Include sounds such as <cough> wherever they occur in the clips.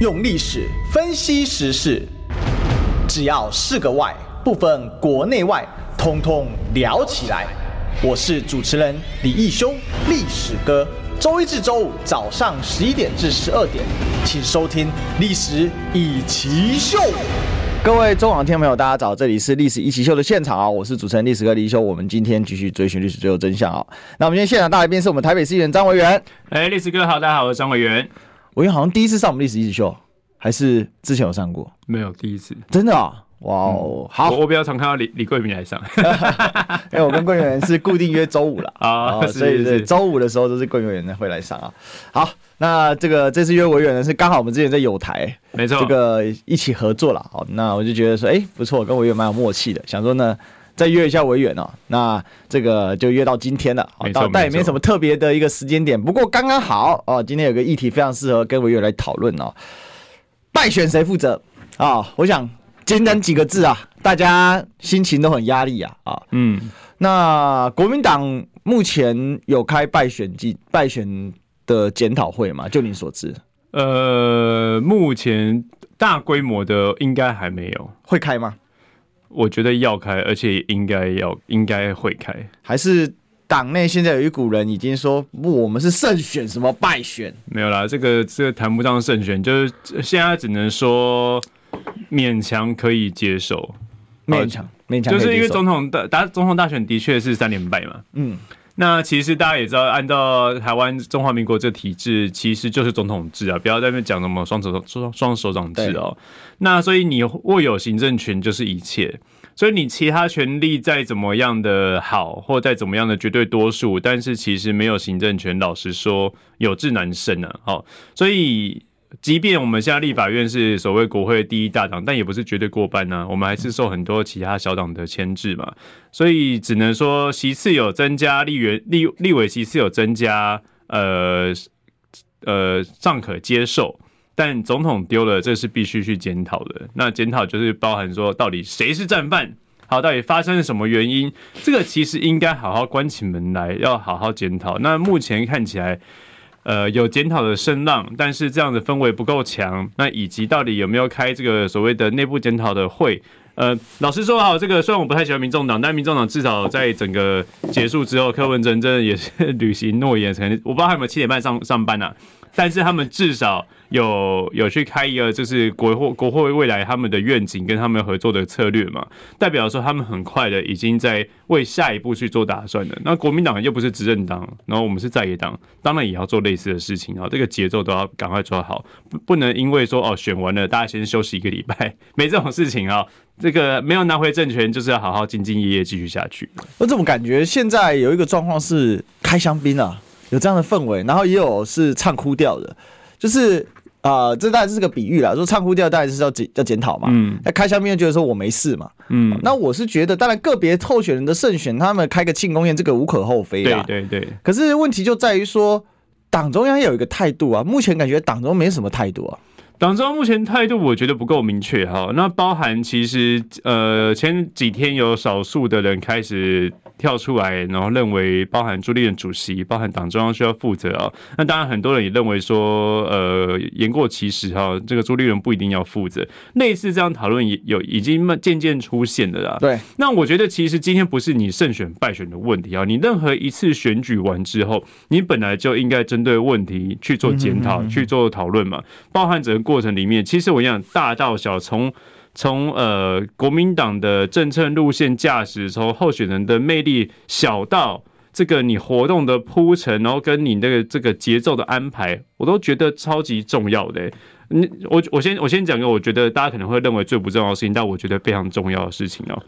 用历史分析时事，只要是个“外”，不分国内外，通通聊起来。我是主持人李义修，历史哥。周一至周五早上十一点至十二点，请收听《历史一奇秀》。各位中网听众朋友，大家早，这里是《历史一奇秀》的现场啊，我是主持人历史哥李义修。我们今天继续追寻历史，最后真相啊。那我们今天现场大来宾是我们台北市议员张维元。哎，历史哥好，大家好，我是张维元。维元好像第一次上我们历史一起秀，还是之前有上过？没有，第一次。真的啊？哇哦，好，我我比较常看到李李桂明来上，因 <laughs> 为我跟桂圆是固定约周五了 <laughs> 啊，所以是周五的时候都是桂元会来上啊。好，那这个这次约维元呢是刚好我们之前在友台，没错，这个一起合作了。好，那我就觉得说，哎、欸，不错，跟维元蛮有默契的，想说呢再约一下维元哦。那这个就约到今天了，好，但也没什么特别的一个时间点，不过刚刚好哦。今天有个议题非常适合跟维元来讨论哦，败选谁负责啊？我想。简单几个字啊，大家心情都很压力啊啊，嗯，那国民党目前有开败选季败选的检讨会吗？就你所知，呃，目前大规模的应该还没有，会开吗？我觉得要开，而且应该要应该会开，还是党内现在有一股人已经说不，我们是胜选，什么败选？没有啦，这个这个谈不上胜选，就是现在只能说。勉强可以接受，勉强勉强，就是因为总统大打总统大选的确是三连败嘛。嗯，那其实大家也知道，按照台湾中华民国这个体制，其实就是总统制啊，不要在那边讲什么双手双双手掌制哦。那所以你握有行政权就是一切，所以你其他权力再怎么样的好，或再怎么样的绝对多数，但是其实没有行政权，老实说有志难伸啊。好，所以。即便我们现在立法院是所谓国会第一大党，但也不是绝对过半呢、我们还是受很多其他小党的牵制嘛，所以只能说席次有增加，立员立立委席次有增加，呃呃尚可接受。但总统丢了，这是必须去检讨的。那检讨就是包含说，到底谁是战犯？好，到底发生了什么原因？这个其实应该好好关起门来，要好好检讨。那目前看起来。呃，有检讨的声浪，但是这样的氛围不够强。那以及到底有没有开这个所谓的内部检讨的会？呃，老实说哈，这个虽然我不太喜欢民众党，但民众党至少在整个结束之后，柯文哲真的也是 <laughs> 履行诺言，可能我不知道他有没有七点半上上班呢、啊？但是他们至少。有有去开一个，就是国会国会未来他们的愿景跟他们合作的策略嘛，代表说他们很快的已经在为下一步去做打算了。那国民党又不是执政党，然后我们是在野党，当然也要做类似的事情啊。这个节奏都要赶快抓好，不不能因为说哦选完了大家先休息一个礼拜，<laughs> 没这种事情啊。这个没有拿回政权，就是要好好兢兢业业继续下去。我怎么感觉现在有一个状况是开香槟啊，有这样的氛围，然后也有是唱哭调的，就是。啊、呃，这当然是个比喻啦。说唱哭调当然是要检要检讨嘛。嗯。那开香槟觉得说我没事嘛。嗯。那我是觉得，当然个别候选人的胜选，他们开个庆功宴，这个无可厚非啦。对对对。可是问题就在于说，党中央有一个态度啊。目前感觉党中没什么态度啊。党中央目前态度我觉得不够明确哈。那包含其实呃前几天有少数的人开始。跳出来，然后认为包含朱立伦主席，包含党中央需要负责啊。那当然，很多人也认为说，呃，言过其实哈，这个朱立伦不一定要负责。类似这样讨论也有已经渐渐出现了啦。对。那我觉得其实今天不是你胜选败选的问题啊，你任何一次选举完之后，你本来就应该针对问题去做检讨、去做讨论嘛。包含整个过程里面，其实我讲大到小，从从呃国民党的政策路线驾驶，从候选人的魅力小到这个你活动的铺陈，然后跟你那个这个节奏的安排，我都觉得超级重要的。你我我先我先讲个我觉得大家可能会认为最不重要的事情，但我觉得非常重要的事情哦。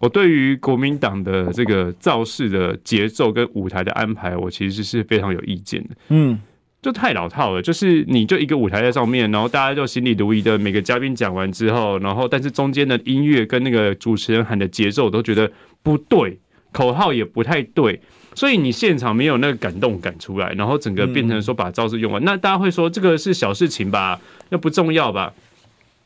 我对于国民党的这个造势的节奏跟舞台的安排，我其实是非常有意见的。嗯。就太老套了，就是你就一个舞台在上面，然后大家就心里如一的，每个嘉宾讲完之后，然后但是中间的音乐跟那个主持人喊的节奏，我都觉得不对，口号也不太对，所以你现场没有那个感动感出来，然后整个变成说把招式用完，那大家会说这个是小事情吧，那不重要吧？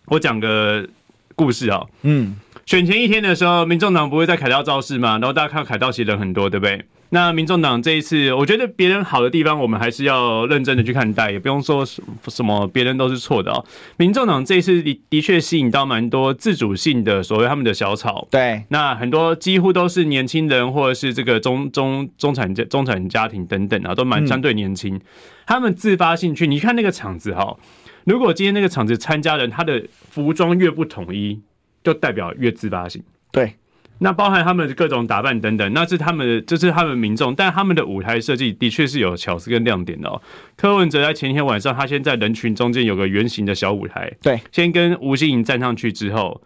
我讲个故事啊，嗯，选前一天的时候，民众党不会在凯道造势嘛？然后大家看到凯道其实人很多，对不对？那民众党这一次，我觉得别人好的地方，我们还是要认真的去看待，也不用说什么别人都是错的哦。民众党这一次的的确吸引到蛮多自主性的所谓他们的小草，对，那很多几乎都是年轻人或者是这个中中中产家中产家庭等等啊，都蛮相对年轻，他们自发性去，你看那个场子哈，如果今天那个场子参加人他的服装越不统一，就代表越自发性，对。那包含他们的各种打扮等等，那是他们的，这是他们民众，但他们的舞台设计的确是有巧思跟亮点的哦。柯文哲在前一天晚上，他先在人群中间有个圆形的小舞台，对，先跟吴欣颖站上去之后，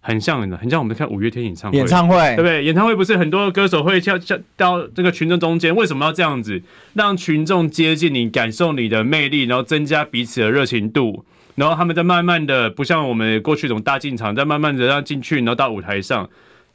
很像很像我们看五月天演唱会，演唱会对不对？演唱会不是很多歌手会跳跳到这个群众中间，为什么要这样子？让群众接近你，感受你的魅力，然后增加彼此的热情度，然后他们在慢慢的，不像我们过去这种大进场，在慢慢的让进去，然后到舞台上。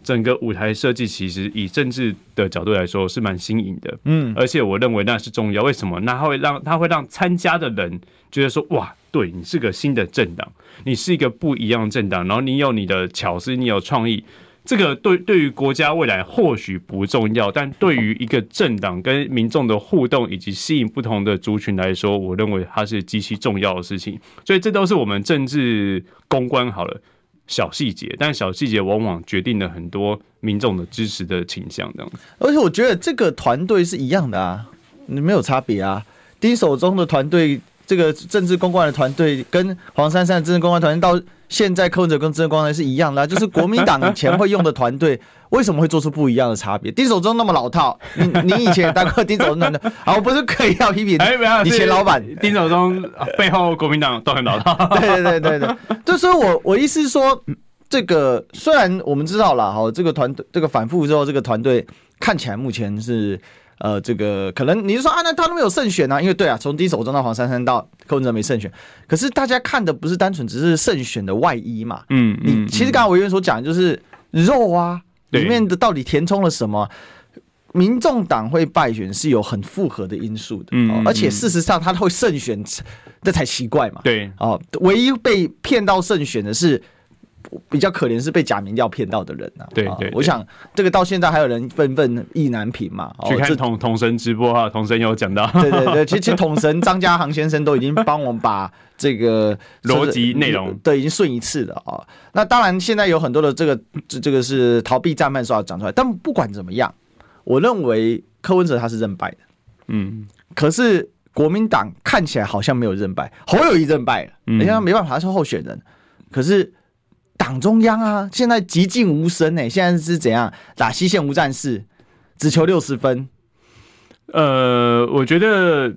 整个舞台设计其实以政治的角度来说是蛮新颖的，嗯，而且我认为那是重要。为什么？那它会让它会让参加的人觉得说，哇，对你是个新的政党，你是一个不一样的政党，然后你有你的巧思，你有创意，这个对对于国家未来或许不重要，但对于一个政党跟民众的互动以及吸引不同的族群来说，我认为它是极其重要的事情。所以这都是我们政治公关好了。小细节，但小细节往往决定了很多民众的支持的倾向，这样。而且我觉得这个团队是一样的啊，你没有差别啊。丁手中的团队，这个政治公关的团队，跟黄珊珊的政治公关团队到。现在柯文哲跟曾光是一样的，就是国民党以前会用的团队，<laughs> 为什么会做出不一样的差别？丁守中那么老套，你你以前也当过丁守中的，好，不是可以要批评？以前老板丁守中背后国民党都很老套。对对对对对，就是我我意思是说，这个虽然我们知道了，哈，这个团队这个反复之后，这个团队看起来目前是。呃，这个可能你是说啊，那他都没有胜选啊？因为对啊，从第一手中到黄珊珊到柯文哲没胜选，可是大家看的不是单纯只是胜选的外衣嘛？嗯，嗯你其实刚刚委员所讲的就是肉啊，里面的到底填充了什么？民众党会败选是有很复合的因素的，嗯，而且事实上他会胜选，这才奇怪嘛。对，哦，唯一被骗到胜选的是。比较可怜是被假名调骗到的人呐、啊，对对，对，我想这个到现在还有人愤愤意难平嘛。去看统统神直播哈，统神有讲到，<laughs> 对对对，其实其实统神张家航先生都已经帮我们把这个 <laughs> 逻辑内容对已经顺一次了啊。那当然现在有很多的这个这这个是逃避战犯说要讲出来，但不管怎么样，我认为柯文哲他是认败的，嗯，可是国民党看起来好像没有认败，侯友宜认败了，人家没办法他是候选人，可是。党中央啊，现在寂静无声哎，现在是怎样打西线无战事，只求六十分。呃，我觉得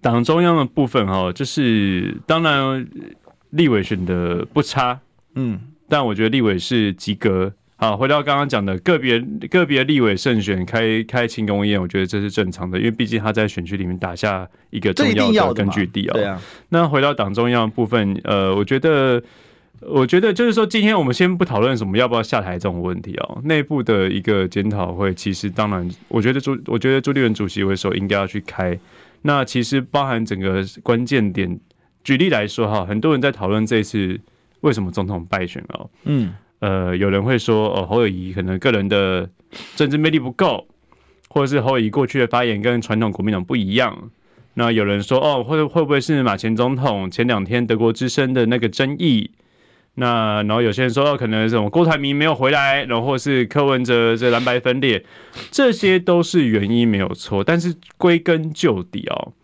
党中央的部分哈，就是当然立委选的不差，嗯，但我觉得立委是及格。好，回到刚刚讲的个别个别立委胜选开开庆功宴，我觉得这是正常的，因为毕竟他在选区里面打下一个重要的根据地啊。对啊。那回到党中央的部分，呃，我觉得。我觉得就是说，今天我们先不讨论什么要不要下台这种问题哦。内部的一个检讨会，其实当然，我觉得朱，我觉得朱立伦主席为首应该要去开。那其实包含整个关键点，举例来说哈，很多人在讨论这一次为什么总统败选哦。嗯，呃，有人会说哦，侯友谊可能个人的政治魅力不够，或者是侯友宜过去的发言跟传统国民党不一样。那有人说哦，会会不会是马前总统前两天德国之声的那个争议？那然后有些人说，可能这种郭台铭没有回来，然后是柯文哲这蓝白分裂，这些都是原因没有错。但是归根究底哦，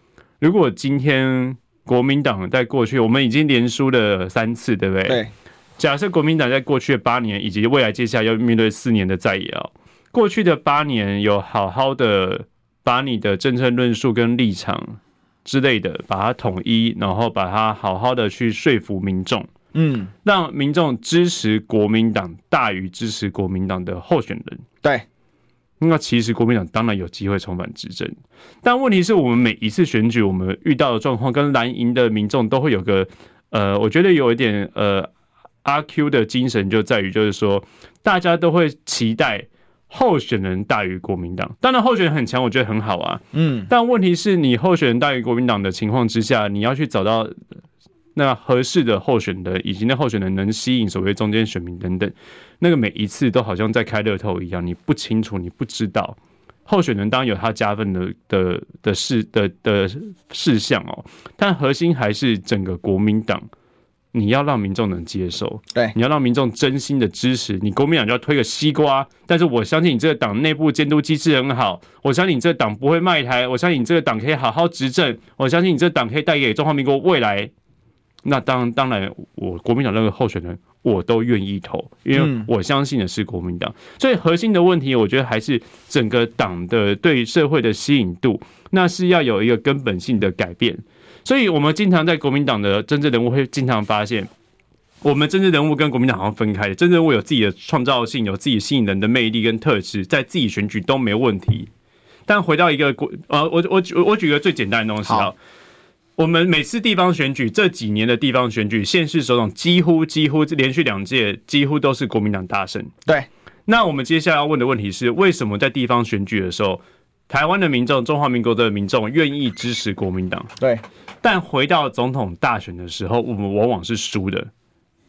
如果今天国民党在过去我们已经连输了三次，对不对？对。假设国民党在过去的八年以及未来接下来要面对四年的在野啊，过去的八年有好好的把你的政策论述跟立场之类的把它统一，然后把它好好的去说服民众。嗯，让民众支持国民党大于支持国民党的候选人。对，那其实国民党当然有机会重返执政，但问题是我们每一次选举，我们遇到的状况跟蓝营的民众都会有个呃，我觉得有一点呃阿 Q 的精神，就在于就是说，大家都会期待候选人大于国民党。当然候选人很强，我觉得很好啊。嗯，但问题是你候选人大于国民党的情况之下，你要去找到。那合适的候选人，以及那候选人能吸引所谓中间选民等等，那个每一次都好像在开乐透一样，你不清楚，你不知道，候选人当然有他加分的的的事的的事项哦，但核心还是整个国民党。你要让民众能接受，对，你要让民众真心的支持你，国民党就要推个西瓜。但是我相信你这个党内部监督机制很好，我相信你这个党不会卖台，我相信你这个党可以好好执政，我相信你这个党可以带给中华民国未来。那当当然，我国民党任何候选人我都愿意投，因为我相信的是国民党。所以核心的问题，我觉得还是整个党的对社会的吸引度，那是要有一个根本性的改变。所以，我们经常在国民党的政治人物会经常发现，我们政治人物跟国民党好像分开的。政治人物有自己的创造性，有自己吸引人的魅力跟特质，在自己选举都没问题。但回到一个国，呃，我我举我举个最简单的东西啊，我们每次地方选举这几年的地方选举，县市首长几乎几乎连续两届几乎都是国民党大胜。对，那我们接下来要问的问题是，为什么在地方选举的时候，台湾的民众、中华民国的民众愿意支持国民党？对。但回到总统大选的时候，我们往往是输的，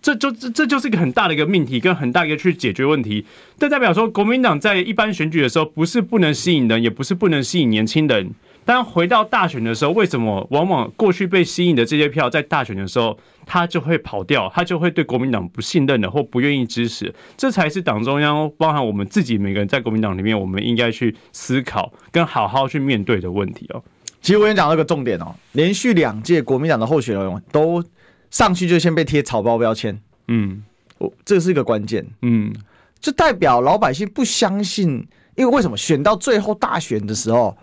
这就这这就是一个很大的一个命题，跟很大一个去解决问题。这代表说，国民党在一般选举的时候，不是不能吸引人，也不是不能吸引年轻人。但回到大选的时候，为什么往往过去被吸引的这些票，在大选的时候，他就会跑掉，他就会对国民党不信任的，或不愿意支持？这才是党中央，包含我们自己每个人在国民党里面，我们应该去思考跟好好去面对的问题哦。其实我跟你讲那个重点哦，连续两届国民党的候选人都上去就先被贴草包标签，嗯，我这是一个关键，嗯，就代表老百姓不相信，因为为什么选到最后大选的时候，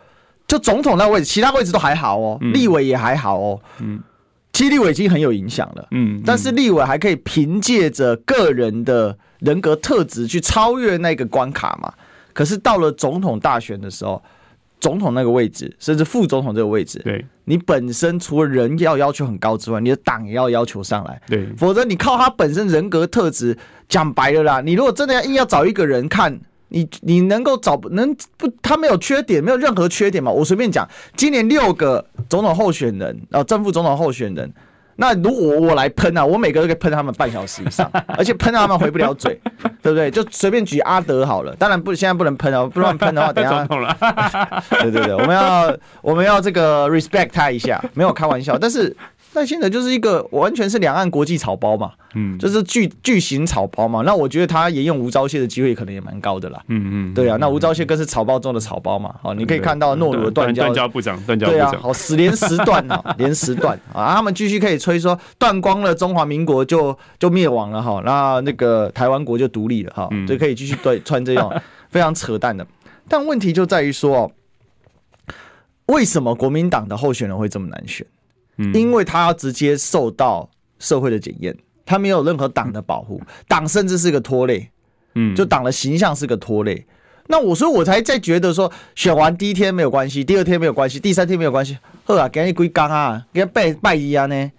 就总统那位置，其他位置都还好哦，立委也还好哦，嗯，其实立委已经很有影响了，嗯，但是立委还可以凭借着个人的人格特质去超越那个关卡嘛，可是到了总统大选的时候。总统那个位置，甚至副总统这个位置，对，你本身除了人要要求很高之外，你的党也要要求上来，对，否则你靠他本身人格特质，讲白了啦，你如果真的要硬要找一个人看，你你能够找能不他没有缺点，没有任何缺点嘛？我随便讲，今年六个总统候选人，然后正副总统候选人。那如果我来喷啊，我每个都可以喷他们半小时以上，<laughs> 而且喷到他们回不了嘴，<laughs> 对不对？就随便举阿德好了，当然不，现在不能喷啊，不乱喷的话，等下。<laughs> 对对对，我们要我们要这个 respect 他一下，没有开玩笑，但是。赖清德就是一个完全是两岸国际草包嘛，嗯，就是巨巨型草包嘛。那我觉得他沿用吴钊燮的机会可能也蛮高的啦，嗯嗯，对啊。那吴钊燮更是草包中的草包嘛，好，你可以看到诺鲁的断交，断交部长，断交部长，对啊，好，死连十断啊，<laughs> 连十断啊，他们继续可以吹说断光了中华民国就就灭亡了哈，那那个台湾国就独立了哈，就可以继续对穿这种 <laughs> 非常扯淡的。但问题就在于说，为什么国民党的候选人会这么难选？因为他要直接受到社会的检验，他没有任何党的保护，党甚至是个拖累，嗯，就党的形象是个拖累。那我说我才在觉得说，选完第一天没有关系，第二天没有关系，第三天没有关系，呵啊，给你归刚啊，给他拜拜一啊呢，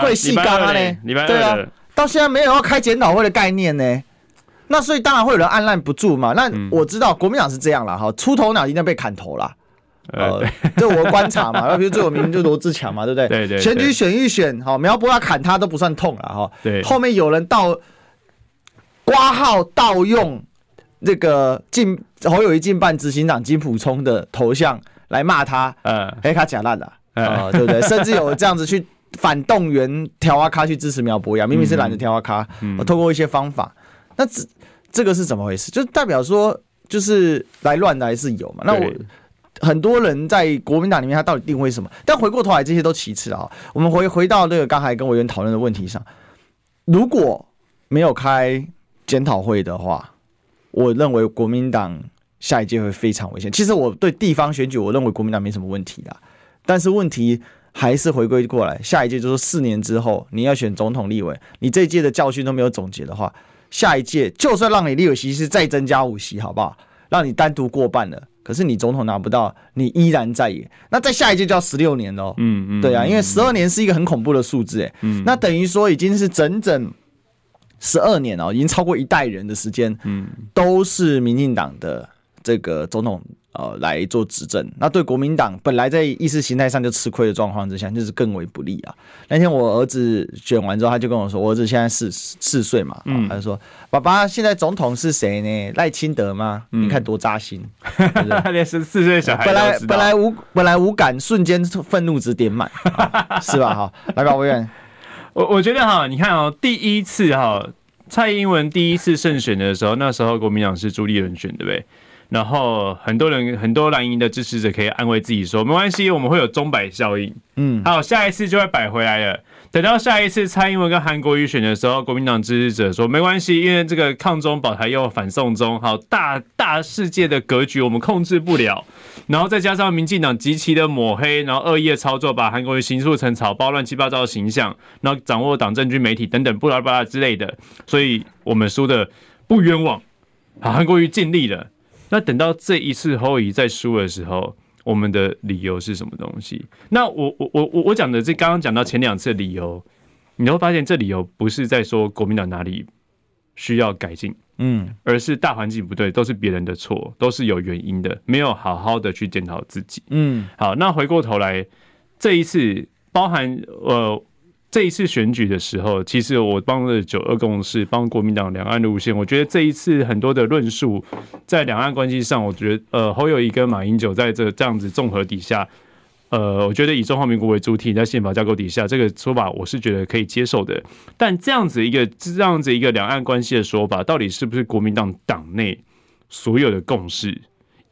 跪细刚啊呢，对啊，到现在没有要开检讨会的概念呢，那所以当然会有人按捺不住嘛。那我知道国民党是这样了哈，出头鸟一定被砍头了。呃，这我观察嘛，然 <laughs> 后比如最有名就罗志强嘛，对不对？对对。选举选一选，好，苗博雅砍他都不算痛了哈。对。后面有人盗挂号盗用这个进侯友谊进办执行长金普聪的头像来骂他，呃，黑卡假烂的，啊，对不对？甚至有这样子去反动员条阿卡去支持苗博雅，明明是懒得条阿卡，我透过一些方法，那这这个是怎么回事？就代表说，就是来乱的还是有嘛？那我。很多人在国民党里面，他到底定位什么？但回过头来，这些都其次啊。我们回回到那个刚才跟委员讨论的问题上，如果没有开检讨会的话，我认为国民党下一届会非常危险。其实我对地方选举，我认为国民党没什么问题的。但是问题还是回归过来，下一届就是四年之后，你要选总统、立委，你这一届的教训都没有总结的话，下一届就算让你立委席次再增加五席，好不好？让你单独过半了。可是你总统拿不到，你依然在野。那在下一届就要十六年喽。嗯嗯，对啊，因为十二年是一个很恐怖的数字，哎。嗯。那等于说已经是整整十二年哦，已经超过一代人的时间。嗯。都是民进党的这个总统呃来做执政，那对国民党本来在意识形态上就吃亏的状况之下，就是更为不利啊。那天我儿子选完之后，他就跟我说，我儿子现在四四岁嘛，嗯，他就说，爸爸现在总统是谁呢？赖清德吗？嗯、你看多扎心，<laughs> 他 <laughs> 连十四岁小孩本来本来无本来无感，瞬间愤怒值点满，是吧？哈，来吧，委员，<laughs> 我我觉得哈，你看哦，第一次哈。蔡英文第一次胜选的时候，那时候国民党是朱立伦选，对不对？然后很多人很多蓝营的支持者可以安慰自己说，没关系，我们会有钟摆效应，嗯，好，下一次就会摆回来了。等到下一次蔡英文跟韩国瑜选的时候，国民党支持者说没关系，因为这个抗中保台又反送中，好，大大世界的格局我们控制不了。然后再加上民进党极其的抹黑，然后恶意的操作，把韩国瑜形塑成草包、乱七八糟的形象，然后掌握党政军媒体等等，不拉巴拉之类的，所以我们输的不冤枉。好，韩国瑜尽力了。那等到这一次侯友宜再输的时候，我们的理由是什么东西？那我我我我我讲的这刚刚讲到前两次的理由，你会发现这理由不是在说国民党哪里需要改进。嗯，而是大环境不对，都是别人的错，都是有原因的，没有好好的去检讨自己。嗯，好，那回过头来，这一次包含呃这一次选举的时候，其实我帮了九二共识，帮国民党两岸路线，我觉得这一次很多的论述在两岸关系上，我觉得呃侯友宜跟马英九在这这样子综合底下。呃，我觉得以中华民国为主体，在宪法架构底下，这个说法我是觉得可以接受的。但这样子一个这样子一个两岸关系的说法，到底是不是国民党党内所有的共识，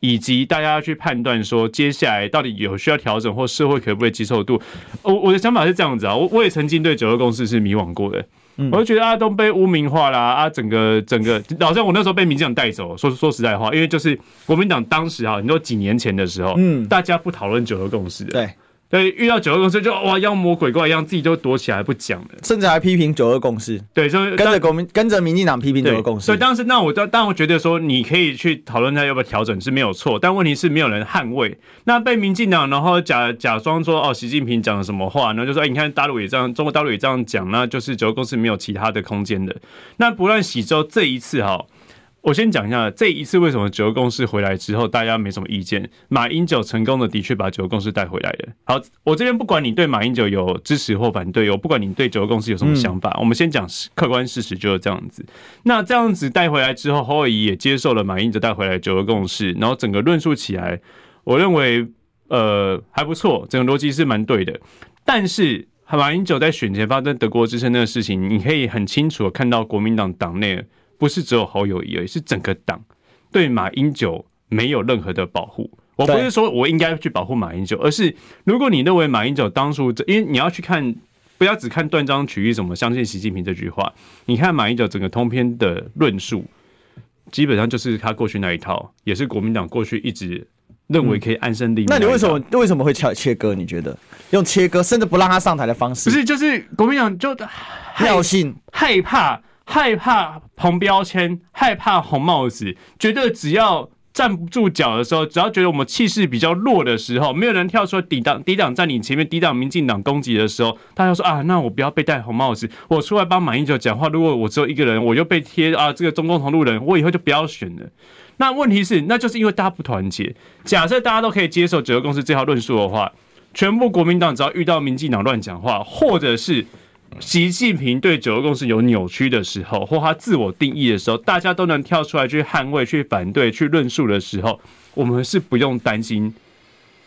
以及大家要去判断说，接下来到底有需要调整或社会可不可以接受度？我我的想法是这样子啊，我我也曾经对九二共识是迷惘过的。我就觉得阿东被污名化啦，啊，整个整个，好像我那时候被民进党带走。说说实在话，因为就是国民党当时啊，你说几年前的时候，嗯，大家不讨论九二共识，对。对，遇到九二共识就哇妖魔鬼怪一样，自己都躲起来不讲了，甚至还批评九二共识。对，就跟着国民跟着民进党批评九二共识。所以当时那我当当然我觉得说你可以去讨论他要不要调整是没有错，但问题是没有人捍卫。那被民进党然后假假装说哦习近平讲了什么话，然后就说哎你看大陆也这样，中国大陆也这样讲，那就是九二共识没有其他的空间的。那不论喜洲这一次哈。我先讲一下这一次为什么九二共识回来之后大家没什么意见。马英九成功的的确把九二共识带回来了。好，我这边不管你对马英九有支持或反对，我不管你对九二共识有什么想法，我们先讲客观事实就是这样子。那这样子带回来之后，侯友谊也接受了马英九带回来九二共识，然后整个论述起来，我认为呃还不错，整个逻辑是蛮对的。但是马英九在选前发生德国之声那个事情，你可以很清楚的看到国民党党内。不是只有侯友宜而已，是整个党对马英九没有任何的保护。我不是说我应该去保护马英九，而是如果你认为马英九当初，因为你要去看，不要只看断章取义，什么相信习近平这句话。你看马英九整个通篇的论述，基本上就是他过去那一套，也是国民党过去一直认为可以安身立命。那你为什么为什么会切切割？你觉得用切割甚至不让他上台的方式？不是，就是国民党就尿性害怕。害怕红标签，害怕红帽子，觉得只要站不住脚的时候，只要觉得我们气势比较弱的时候，没有人跳出抵挡、抵挡在你前面、抵挡民进党攻击的时候，大家说啊，那我不要被戴红帽子，我出来帮马英九讲话。如果我只有一个人，我就被贴啊，这个中共同路人，我以后就不要选了。那问题是，那就是因为大家不团结。假设大家都可以接受九二共识这条论述的话，全部国民党只要遇到民进党乱讲话，或者是。习近平对九二共识有扭曲的时候，或他自我定义的时候，大家都能跳出来去捍卫、去反对、去论述的时候，我们是不用担心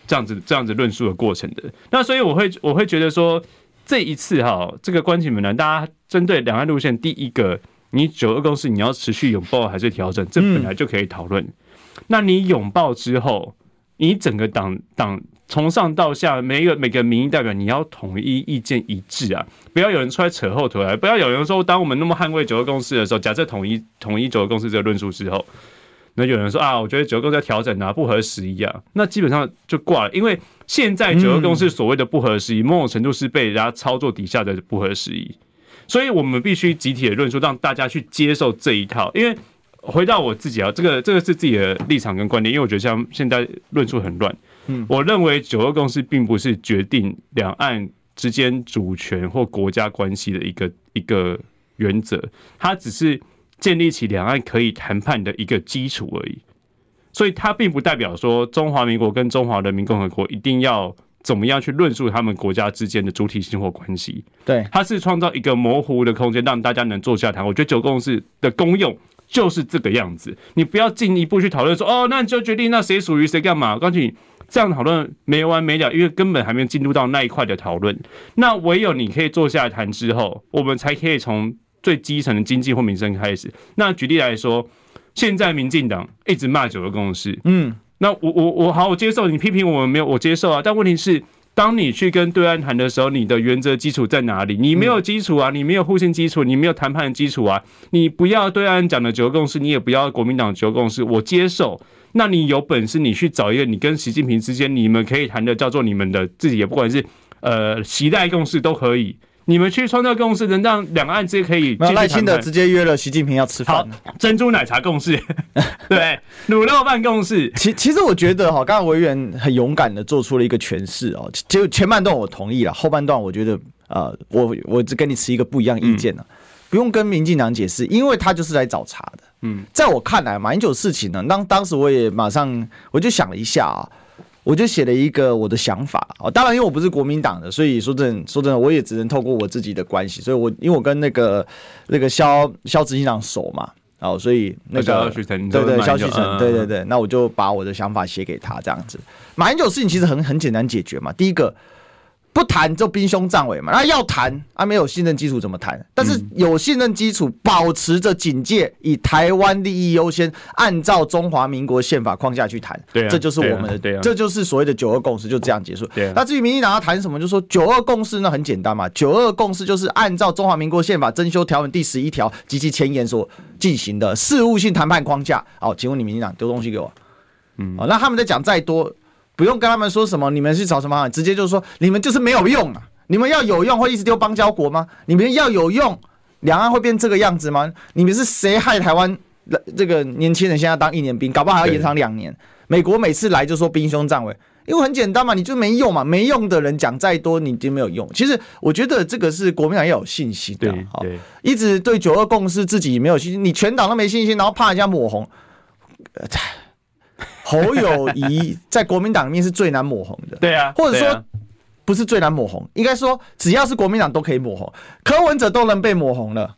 这样子、这样子论述的过程的。那所以我会我会觉得说，这一次哈，这个关起门来，大家针对两岸路线，第一个，你九二共识你要持续拥抱还是调整，这本来就可以讨论。那你拥抱之后，你整个党党。从上到下，每一个每个民意代表，你要统一意见一致啊！不要有人出来扯后腿来，不要有人说，当我们那么捍卫九二共识的时候，假设统一统一九二共识这个论述之后，那有人说啊，我觉得九二共识要调整啊，不合时宜啊，那基本上就挂了。因为现在九二共识所谓的不合时宜，某种程度是被人家操作底下的不合时宜，所以我们必须集体的论述，让大家去接受这一套。因为回到我自己啊，这个这个是自己的立场跟观点，因为我觉得像现在论述很乱。我认为九二共识并不是决定两岸之间主权或国家关系的一个一个原则，它只是建立起两岸可以谈判的一个基础而已。所以它并不代表说中华民国跟中华人民共和国一定要怎么样去论述他们国家之间的主体性或关系。对，它是创造一个模糊的空间，让大家能坐下谈。我觉得九共识的功用就是这个样子。你不要进一步去讨论说，哦，那你就决定那谁属于谁干嘛？我告诉你，这样讨论没完没了，因为根本还没有进入到那一块的讨论。那唯有你可以坐下来谈之后，我们才可以从最基层的经济或民生开始。那举例来说。现在民进党一直骂九二共识，嗯，那我我我好，我接受你批评我们没有，我接受啊。但问题是，当你去跟对岸谈的时候，你的原则基础在哪里？你没有基础啊，你没有互信基础，你没有谈判的基础啊。你不要对岸讲的九二共识，你也不要国民党九二共识，我接受。那你有本事，你去找一个你跟习近平之间你们可以谈的，叫做你们的自己，也不管是呃习代共识都可以。你们去创造共识，能让两岸之间可以耐心的直接约了习近平要吃饭。珍珠奶茶共识，<laughs> 对，卤肉饭共识。其其实我觉得哈，刚刚委员很勇敢的做出了一个诠释哦。就前半段我同意了，后半段我觉得呃，我我只跟你持一个不一样意见呢，嗯、不用跟民进党解释，因为他就是来找茬的。嗯，在我看来，马英九事情呢，当当时我也马上我就想了一下啊。我就写了一个我的想法啊，当然因为我不是国民党的，所以说真说真的，我也只能透过我自己的关系，所以我因为我跟那个那个肖肖执行长熟嘛，然后所以那个对对肖旭晨对对对，那我就把我的想法写给他这样子。马英九事情其实很很简单解决嘛，第一个。不谈就兵凶战危嘛，那要谈啊，没有信任基础怎么谈？但是有信任基础，保持着警戒，以台湾利益优先，按照中华民国宪法框架去谈，对、啊，这就是我们的，对、啊，这就是所谓的九二共识，就这样结束。对、啊，那至于民进党要谈什么，就说九二共识，那很简单嘛，九二共识就是按照中华民国宪法增修条文第十一条及其前言所进行的事务性谈判框架。好，请问你民进党丢东西给我，嗯，好，那他们在讲再多。不用跟他们说什么，你们去找什么？直接就是说，你们就是没有用啊！你们要有用，会一直丢邦交国吗？你们要有用，两岸会变这个样子吗？你们是谁害台湾这个年轻人现在当一年兵，搞不好还要延长两年？美国每次来就说兵凶战危，因为很简单嘛，你就没用嘛，没用的人讲再多你就没有用。其实我觉得这个是国民党要有信心的，好，一直对九二共识自己没有信心，你全党都没信心，然后怕人家抹红。呃侯友谊在国民党里面是最难抹红的，对啊，或者说不是最难抹红，应该说只要是国民党都可以抹红，柯文哲都能被抹红了，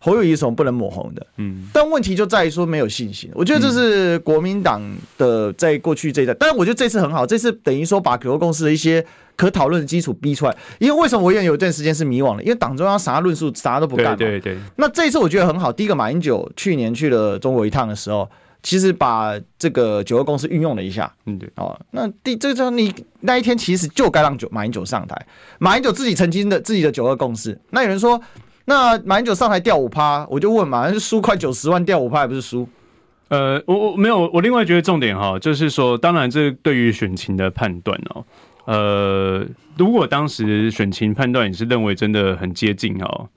侯友谊有什么不能抹红的？嗯，但问题就在于说没有信心，我觉得这是国民党的在过去这一代，但是我觉得这次很好，这次等于说把九二共识的一些可讨论的基础逼出来，因为为什么我也有一段时间是迷惘的，因为党中央啥论述啥都不干，对对对，那这一次我觉得很好，第一个马英九去年去了中国一趟的时候。其实把这个九二共识运用了一下，嗯对，哦，那第这个你那一天其实就该让九马英九上台，马英九自己曾经的自己的九二共识。那有人说，那马英九上台掉五趴，我就问嘛，是输快九十万掉五趴还不是输？呃，我我没有，我另外觉得重点哈，就是说，当然这对于选情的判断哦，呃，如果当时选情判断你是认为真的很接近哦。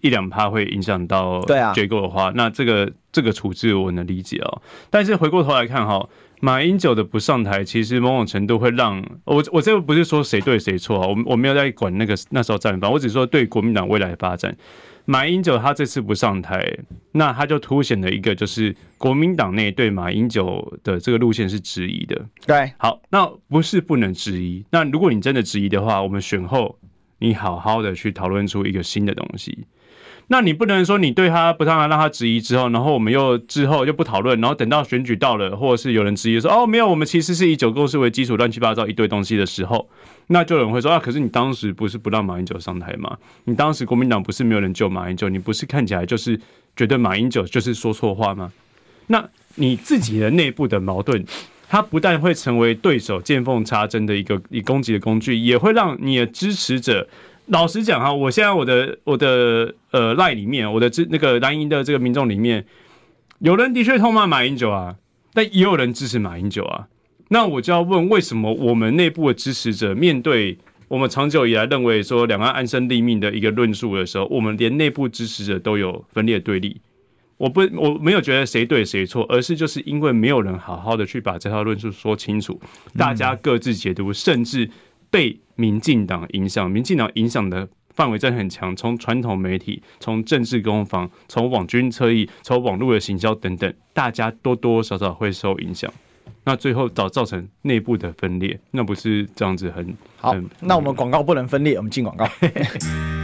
一两趴会影响到结构的话，那这个这个处置我能理解哦。但是回过头来看哈，马英九的不上台，其实某种程度会让我我这个不是说谁对谁错啊，我我没有在管那个那时候战犯，我只是说对国民党未来的发展，马英九他这次不上台，那他就凸显了一个就是国民党内对马英九的这个路线是质疑的。对，好，那不是不能质疑，那如果你真的质疑的话，我们选后。你好好的去讨论出一个新的东西，那你不能说你对他不让他让他质疑之后，然后我们又之后又不讨论，然后等到选举到了，或者是有人质疑说哦没有，我们其实是以九共识为基础乱七八糟一堆东西的时候，那就有人会说啊，可是你当时不是不让马英九上台吗？你当时国民党不是没有人救马英九，你不是看起来就是觉得马英九就是说错话吗？那你自己的内部的矛盾。它不但会成为对手见缝插针的一个以攻击的工具，也会让你的支持者，老实讲哈，我现在我的我的呃赖里面，我的支那个蓝营的这个民众里面，有人的确痛骂马英九啊，但也有人支持马英九啊。那我就要问，为什么我们内部的支持者面对我们长久以来认为说两岸安身立命的一个论述的时候，我们连内部支持者都有分裂对立？我不，我没有觉得谁对谁错，而是就是因为没有人好好的去把这套论述说清楚，大家各自解读，甚至被民进党影响，民进党影响的范围真的很强，从传统媒体，从政治攻防，从网军侧翼，从网络的行销等等，大家多多少少会受影响。那最后造造成内部的分裂，那不是这样子很好。很那我们广告不能分裂，我们进广告。<laughs> <laughs>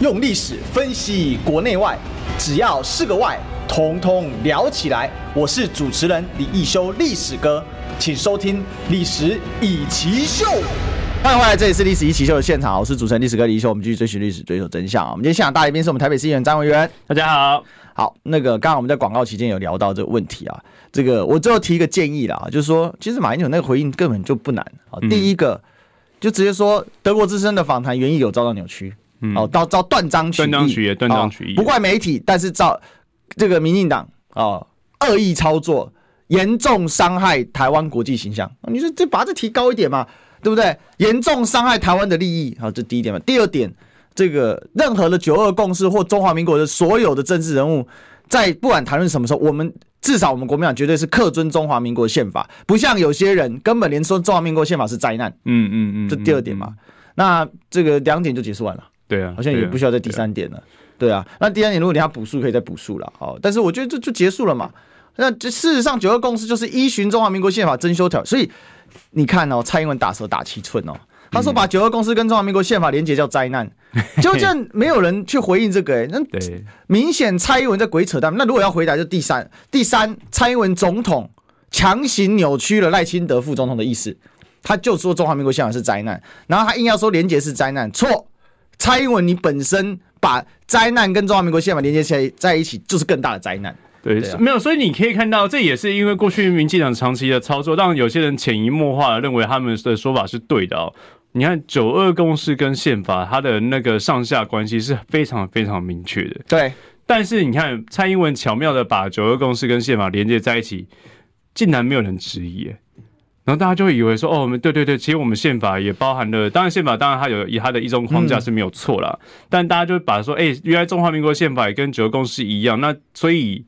用历史分析国内外，只要是个“外”，统统聊起来。我是主持人李易修，历史哥，请收听《历史以奇秀》。欢迎回来，这里是《历史易起秀》的现场，我是主持人历史哥李易修。我们继续追寻历史，追求真相。我们今天现场大来宾是我们台北市议员张文元，大家好。好，那个刚刚我们在广告期间有聊到这个问题啊。这个我最后提一个建议啦，就是说，其实马英九那个回应根本就不难啊。第一个，就直接说德国之声的访谈原意有遭到扭曲，哦，到到断章取义，断章取义，断章取义，不怪媒体，但是照这个民进党啊恶意操作，严重伤害台湾国际形象。你说这把这提高一点嘛，对不对？严重伤害台湾的利益，好，这第一点嘛。第二点，这个任何的九二共识或中华民国的所有的政治人物，在不管谈论什么时候，我们。至少我们国民党绝对是恪遵中华民国宪法，不像有些人根本连说中华民国宪法是灾难。嗯嗯嗯，这第二点嘛。那这个两点就结束完了。对啊，好像也不需要再第三点了。对啊，那第三点如果你要补数，可以再补数了。好，但是我觉得这就结束了嘛。那这事实上九二共识就是依循中华民国宪法增修条，所以你看哦，蔡英文打蛇打七寸哦。他说把九二共识跟中华民国宪法连结叫灾难，<laughs> 就这样没有人去回应这个哎、欸，那明显蔡英文在鬼扯淡。那如果要回答，就第三，第三，蔡英文总统强行扭曲了赖清德副总统的意思，他就说中华民国宪法是灾难，然后他硬要说连结是灾难，错，蔡英文你本身把灾难跟中华民国宪法连接起来在一起，就是更大的灾难。对，没有，所以你可以看到，这也是因为过去民进党长期的操作，让有些人潜移默化的认为他们的说法是对的哦。你看九二共识跟宪法，它的那个上下关系是非常非常明确的。对，但是你看蔡英文巧妙的把九二共识跟宪法连接在一起，竟然没有人质疑，然后大家就会以为说，哦，我们对对对，其实我们宪法也包含了，当然宪法当然它有以它的一种框架是没有错啦，但大家就把说，哎，原来中华民国宪法也跟九二共识一样，那所以。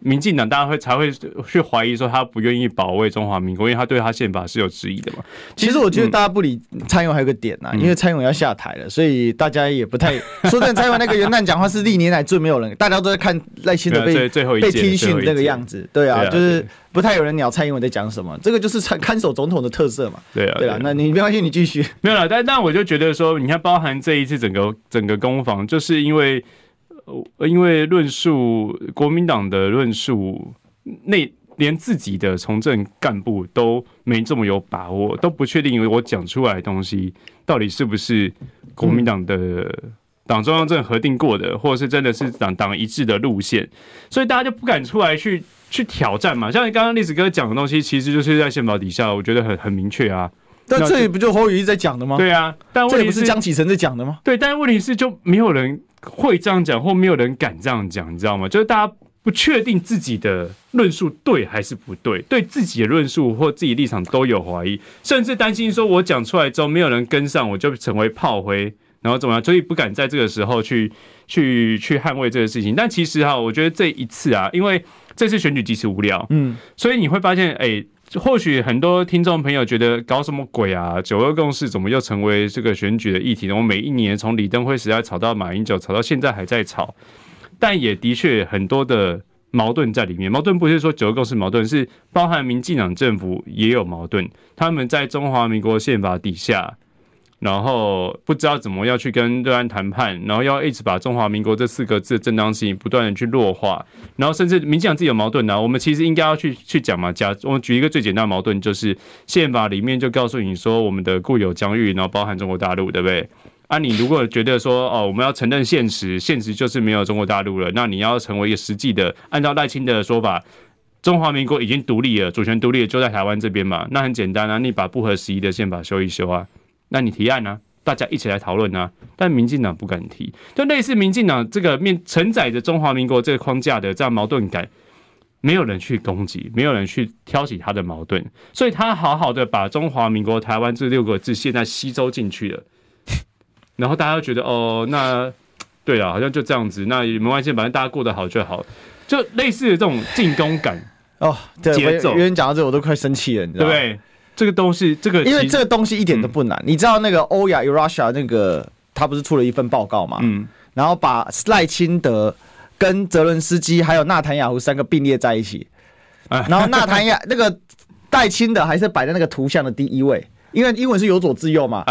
民进党大家会才会去怀疑说他不愿意保卫中华民国，因为他对他宪法是有质疑的嘛。其实我觉得大家不理蔡英文还有个点呐、啊，嗯、因为蔡勇要下台了，所以大家也不太说真的。蔡勇那个元旦讲话是历年来最没有人，大家都在看赖清德被被听训那个样子，对啊，就是不太有人鸟蔡英文在讲什么，这个就是看看守总统的特色嘛。对啊，对啊，那你没关系，你继续。没有了，但但我就觉得说，你看，包含这一次整个整个攻防，就是因为因为论述国民党的论述。那连自己的从政干部都没这么有把握，都不确定，我讲出来的东西到底是不是国民党的党中央政核定过的，或者是真的是党党一致的路线，所以大家就不敢出来去去挑战嘛。像刚刚历史哥讲的东西，其实就是在宪法底下，我觉得很很明确啊。但这里不就侯友宜在讲的吗？对啊，但问题是不是江启臣在讲的吗？对，但是问题是就没有人会这样讲，或没有人敢这样讲，你知道吗？就是大家。不确定自己的论述对还是不对，对自己的论述或自己立场都有怀疑，甚至担心说我讲出来之后没有人跟上，我就成为炮灰，然后怎么样？所以不敢在这个时候去去去捍卫这个事情。但其实哈，我觉得这一次啊，因为这次选举极其无聊，嗯，所以你会发现，哎、欸，或许很多听众朋友觉得搞什么鬼啊？九二共识怎么又成为这个选举的议题呢？我每一年从李登辉时代吵到马英九，吵到现在还在吵。但也的确很多的矛盾在里面，矛盾不是说九二共识矛盾，是包含民进党政府也有矛盾。他们在中华民国宪法底下，然后不知道怎么要去跟对岸谈判，然后要一直把中华民国这四个字的正当性不断的去弱化，然后甚至民进党自己有矛盾呢。我们其实应该要去去讲嘛，假我们举一个最简单的矛盾，就是宪法里面就告诉你说，我们的固有疆域，然后包含中国大陆，对不对？啊，你如果觉得说哦，我们要承认现实，现实就是没有中国大陆了，那你要成为一个实际的，按照赖清德的说法，中华民国已经独立了，主权独立了，就在台湾这边嘛，那很简单啊，你把不合时宜的宪法修一修啊，那你提案啊，大家一起来讨论啊，但民进党不敢提，就类似民进党这个面承载着中华民国这个框架的这样矛盾感。没有人去攻击，没有人去挑起他的矛盾，所以他好好的把中华民国台湾这六个字现在吸收进去了，然后大家都觉得哦，那对啊，好像就这样子，那也没关系，反正大家过得好就好，就类似的这种进攻感哦，节奏。有人讲到这，我都快生气了，你知道吗？对，这个东西，这个因为这个东西一点都不难，嗯、你知道那个欧亚 Eurasia 那个他不是出了一份报告嘛？嗯，然后把赖清德。跟泽伦斯基还有纳坦雅胡三个并列在一起，然后纳坦雅那个赖清德还是摆在那个图像的第一位，因为英文是由左至右嘛。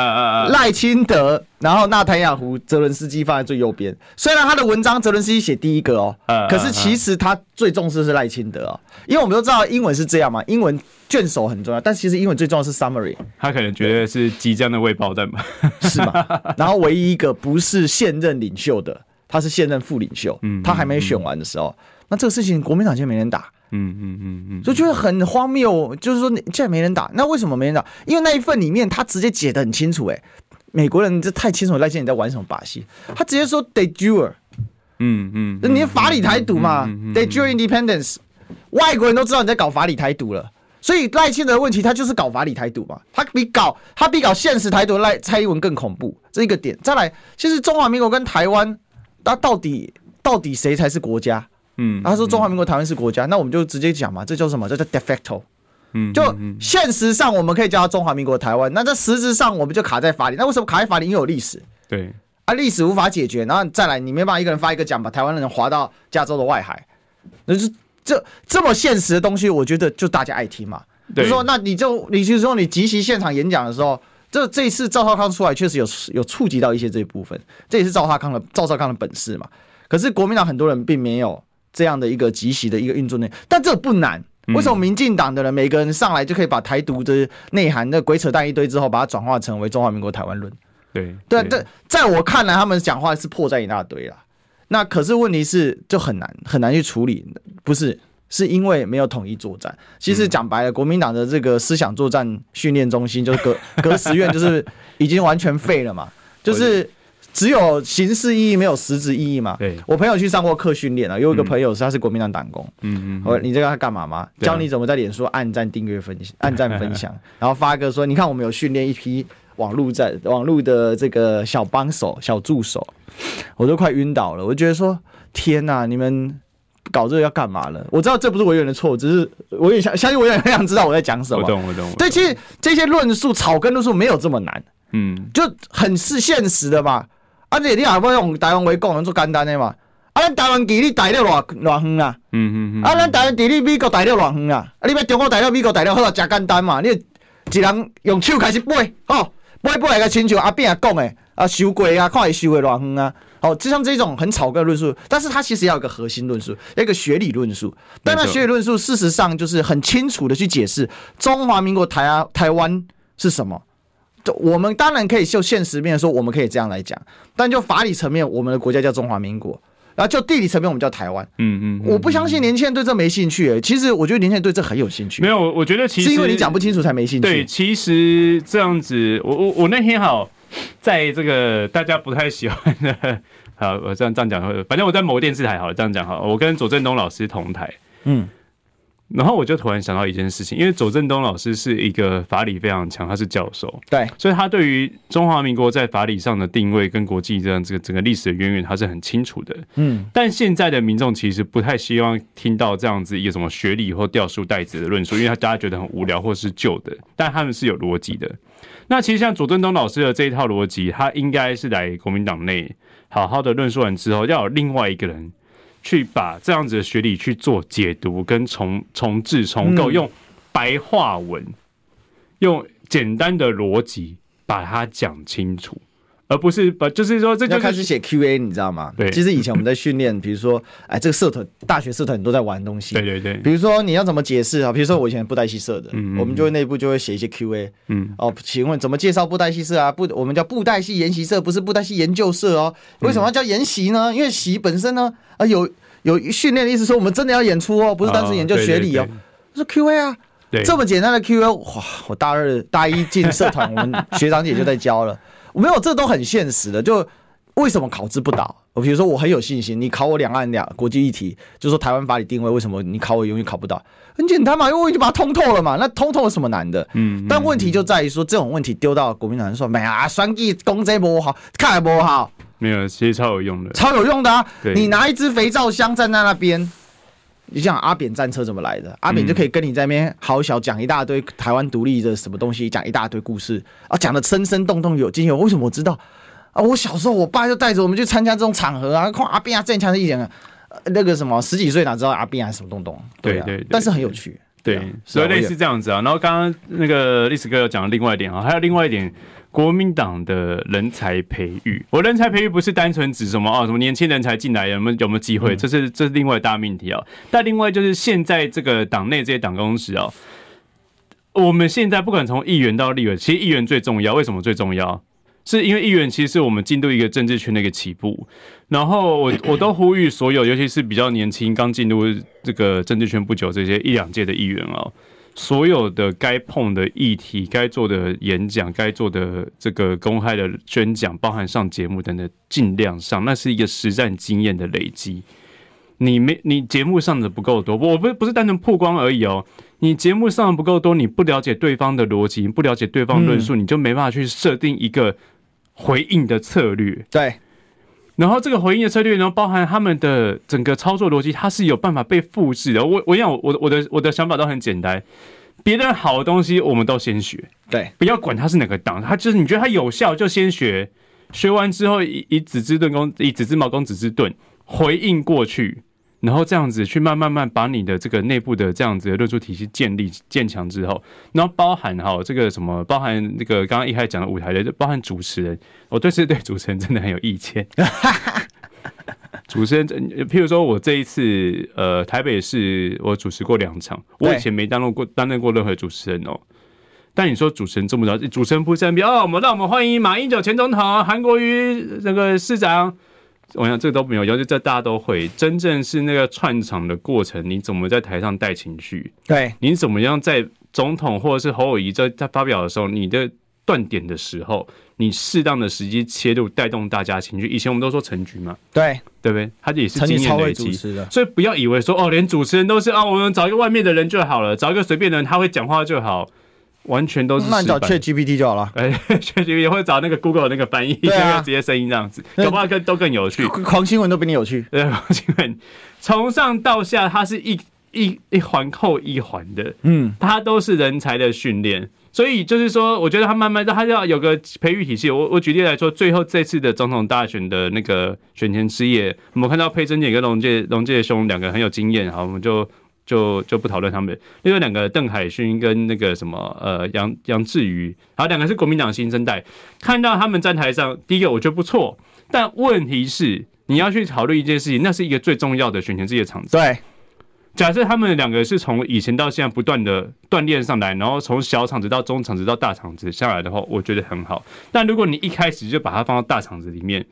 赖清德，然后纳坦雅胡、泽伦斯基放在最右边。虽然他的文章泽伦斯基写第一个哦，可是其实他最重视是赖清德哦，因为我们都知道英文是这样嘛，英文卷首很重要，但其实英文最重要是 summary。他可能觉得是即将的未爆弹吧，是吗？然后唯一一个不是现任领袖的。他是现任副领袖，他还没选完的时候，那这个事情国民党就没人打，嗯嗯嗯嗯，就觉得很荒谬。就是说，现在没人打，那为什么没人打？因为那一份里面他直接解的很清楚，哎，美国人这太清楚赖清德在玩什么把戏。他直接说 de jure，嗯嗯，你法理台独嘛，de jure independence，外国人都知道你在搞法理台独了，所以赖清德的问题他就是搞法理台独嘛，他比搞他比搞现实台独赖蔡英文更恐怖，这一个点。再来，其实中华民国跟台湾。那到底到底谁才是国家？嗯，他说中华民国台湾是国家，嗯、那我们就直接讲嘛，这叫什么？这叫 de facto。嗯，就现实上我们可以叫它中华民国台湾，那这实质上我们就卡在法理。那为什么卡在法理？因为有历史。对啊，历史无法解决，然后再来，你没办法一个人发一个奖，把台湾的人划到加州的外海，那就这这么现实的东西，我觉得就大家爱听嘛。对就是说，那你就你就是说你集齐现场演讲的时候。这这一次赵少康出来确实有有触及到一些这一部分，这也是赵少康的赵少康的本事嘛。可是国民党很多人并没有这样的一个集席的一个运作内，但这不难。为什么民进党的人每个人上来就可以把台独的内涵的鬼扯淡一堆之后，把它转化成为中华民国台湾论？对对，这在我看来，他们讲话是破在一大堆啦。那可是问题是就很难很难去处理，不是？是因为没有统一作战。其实讲白了，国民党的这个思想作战训练中心就是革革实院，就是已经完全废了嘛，就是只有形式意义，没有实质意义嘛。对，我朋友去上过课训练啊，有一个朋友是他是国民党党工，嗯嗯，我你知道他干嘛吗？教你怎么在脸书按赞、订阅、分享、按赞、分享，然后发一个说，你看我们有训练一批网络在网络的这个小帮手、小助手，我都快晕倒了。我就觉得说，天哪，你们。搞这个要干嘛了？我知道这不是委员的错，只是我也想相信委员很想知道我在讲什么。我懂，我懂。对，其实这些论述草根论述没有这么难，嗯，就很是现实的嘛。而且你也不用台湾话讲，能做简单的嘛。啊，咱台湾距离大陆偌偌远啊？嗯嗯嗯。啊，咱台湾距离美国大陆偌远啊？啊，你要中国大陆、美国大陆好啊，真简单嘛。你一人用手开始背，哦，背背来个亲像阿扁讲诶，啊，收过啊，看伊收诶偌远啊。哦，就像这种很草根论述，但是它其实要有一个核心论述，要一个学理论述。但那学理论述事实上就是很清楚的去解释中华民国台啊台湾是什么。就我们当然可以就现实面说，我们可以这样来讲，但就法理层面，我们的国家叫中华民国，然后就地理层面，我们叫台湾。嗯嗯，我不相信年轻人对这没兴趣、欸。其实我觉得年轻人对这很有兴趣。没有，我觉得其实是因为你讲不清楚才没兴趣。对，其实这样子，我我我那天好。在这个大家不太喜欢的，好，我这样这样讲，反正我在某电视台，好了，这样讲好，我跟左正东老师同台，嗯，然后我就突然想到一件事情，因为左正东老师是一个法理非常强，他是教授，对，所以他对于中华民国在法理上的定位跟国际这样这个整个历史的渊源，他是很清楚的，嗯，但现在的民众其实不太希望听到这样子一个什么学理或掉书袋子的论述，因为他大家觉得很无聊或是旧的，但他们是有逻辑的。那其实像左正东老师的这一套逻辑，他应该是来国民党内好好的论述完之后，要有另外一个人去把这样子的学理去做解读跟重重置重构，用白话文，用简单的逻辑把它讲清楚。而不是把，就是说，这就开始写 Q&A，你知道吗？对，其实以前我们在训练，比如说，哎，这个社团，大学社团都在玩东西。对对对。比如说，你要怎么解释啊？比如说，我以前布袋戏社的，嗯，我们就会内部就会写一些 Q&A。嗯。哦，请问怎么介绍布袋戏社啊？布，我们叫布袋戏研习社，不是布袋戏研究社哦。为什么要叫研习呢？因为习本身呢，啊，有有训练的意思，说我们真的要演出哦，不是单纯研究学理哦。是 Q&A 啊。对。这么简单的 Q&A，哇！我大二、大一进社团，我们学长姐就在教了。没有，这都很现实的。就为什么考之不倒？我比如说我很有信心，你考我两岸两国际议题，就说台湾法理定位，为什么你考我永远考不到？很简单嘛，因为我已经把它通透了嘛。那通透有什么难的？嗯，嗯，但问题就在于说这种问题丢到国民党人说，没啊，双计攻这不好，看不好。没有，其实超有用的，超有用的啊！你拿一支肥皂箱站在那边，你想阿扁战车怎么来的？阿扁就可以跟你在那边好小讲一大堆台湾独立的什么东西，讲一大堆故事啊，讲的生生动动有经有。为什么我知道？啊！我小时候，我爸就带着我们去参加这种场合啊，看阿扁啊，正强的一点啊，那个什么十几岁哪知道阿扁啊什么东东？对、啊、对，对，但是很有趣。对，对所以类似这样子啊。然后刚刚那个历史哥有讲了另外一点啊，还有另外一点，国民党的人才培育。我人才培育不是单纯指什么啊，什么年轻人才进来有没有有没有机会？这是这是另外大命题啊。但另外就是现在这个党内这些党工时啊，我们现在不管从议员到立委，其实议员最重要。为什么最重要？是因为议员其实是我们进入一个政治圈的一个起步，然后我 <coughs> 我都呼吁所有，尤其是比较年轻、刚进入这个政治圈不久这些一两届的议员啊，所有的该碰的议题、该做的演讲、该做的这个公开的宣讲，包含上节目等等，尽量上，那是一个实战经验的累积。你没你节目上的不够多，我不不是单纯曝光而已哦。你节目上的不够多，你不了解对方的逻辑，你不了解对方论述，你就没办法去设定一个。回应的策略，对，然后这个回应的策略，然后包含他们的整个操作逻辑，它是有办法被复制的。我我想我我我的我的想法都很简单，别人好的东西我们都先学，对，不要管它是哪个党，它就是你觉得它有效就先学，学完之后以以子之盾攻以子之矛攻子之盾回应过去。然后这样子去慢慢慢把你的这个内部的这样子的论述体系建立建强之后，然后包含哈这个什么，包含那个刚刚一开始讲的舞台的，包含主持人，我对是对主持人真的很有意见。主持人，譬如说我这一次呃台北市我主持过两场，我以前没担任过担任过任何主持人哦。但你说主持人这么着，主持人不身边哦，我们让我们欢迎马英九前总统、韩国瑜那个市长。我想这个都没有，尤其这大家都会。真正是那个串场的过程，你怎么在台上带情绪？对，你怎么样在总统或者是侯友谊在在发表的时候，你的断点的时候，你适当的时机切入，带动大家情绪。以前我们都说陈局嘛，对对不对？他也是经验累积，所以不要以为说哦，连主持人都是啊，我们找一个外面的人就好了，找一个随便的人他会讲话就好。完全都是，那你找 ChatGPT 就好了。哎，ChatGPT 会找那个 Google 那个翻译，对啊，直接声音这样子，搞不好更都更有趣。狂新闻都比你有趣。对，<laughs> 狂新闻从上到下，它是一一一环扣一环的，嗯，它都是人才的训练。所以就是说，我觉得他慢慢的，他要有个培育体系。我我举例来说，最后这次的总统大选的那个选前之夜，我们看到佩珍姐跟龙介龙介兄两个很有经验，好，我们就。就就不讨论他们，另外两个邓海勋跟那个什么呃杨杨志宇，好，两个是国民党新生代，看到他们站台上，第一个我觉得不错，但问题是你要去考虑一件事情，那是一个最重要的选前这些场子。对，假设他们两个是从以前到现在不断的锻炼上来，然后从小场子到中场子到大场子下来的话，我觉得很好。但如果你一开始就把它放到大场子里面，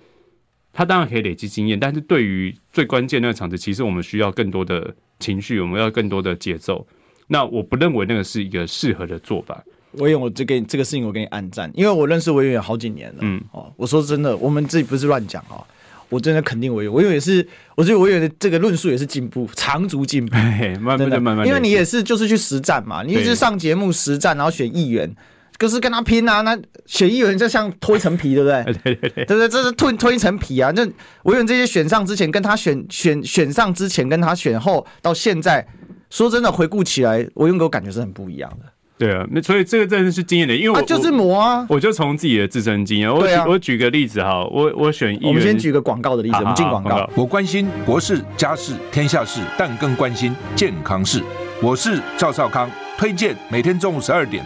他当然可以累积经验，但是对于最关键那个场子，其实我们需要更多的。情绪，我们要更多的节奏。那我不认为那个是一个适合的做法。我有，我这个这个事情我给你按赞，因为我认识委员好几年了。嗯，哦，我说真的，我们自己不是乱讲哦，我真的肯定委员，委员也是，我觉得委员的这个论述也是进步，长足进步。<laughs> 慢慢慢慢，因为你也是就是去实战嘛，你一直上节目实战，然后选议员。可是跟他拼啊！那选议员就像脱一层皮，对不对？<laughs> 对对对，对不对？这是脱脱一层皮啊！那我有这些选上之前，跟他选选选上之前，跟他选后到现在，说真的，回顾起来，我用给我感觉是很不一样的。对啊，那所以这个真的是经验的，因为我、啊、就是磨啊，我就从自己的自身经验，我举、啊、我举个例子哈，我我选议员，我们先举个广告的例子，好好好，我们进广告。我关心国事、家事、天下事，但更关心健康事。我是赵少康。推荐每天中午十二点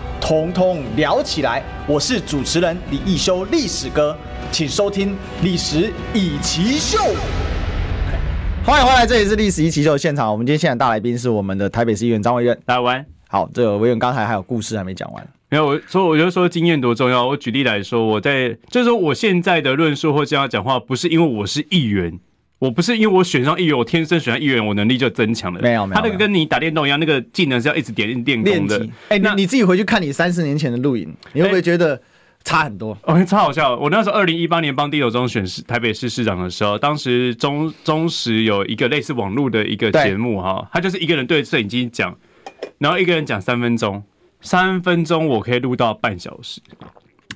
通通聊起来！我是主持人李易修，历史哥，请收听《历史以奇秀》。欢迎回来，这里是历史一奇秀的现场。我们今天现场大来宾是我们的台北市议员张维远。大家晚。好，这个维远刚才还有故事还没讲完。没有，我说我就说经验多重要。我举例来说，我在就是说我现在的论述或这样讲话，不是因为我是议员，我不是因为我选上议员，我天生选上议员，我能力就增强了。没有，没有。他那个跟你打电动一样，那个技能是要一直点练功的。哎、欸，那你自己回去看你三十年前的录影，你会不会觉得？差很多，哦，超好笑。我那时候二零一八年帮地友中选市台北市市长的时候，当时中中时有一个类似网络的一个节目哈，他就是一个人对摄影机讲，然后一个人讲三分钟，三分钟我可以录到半小时，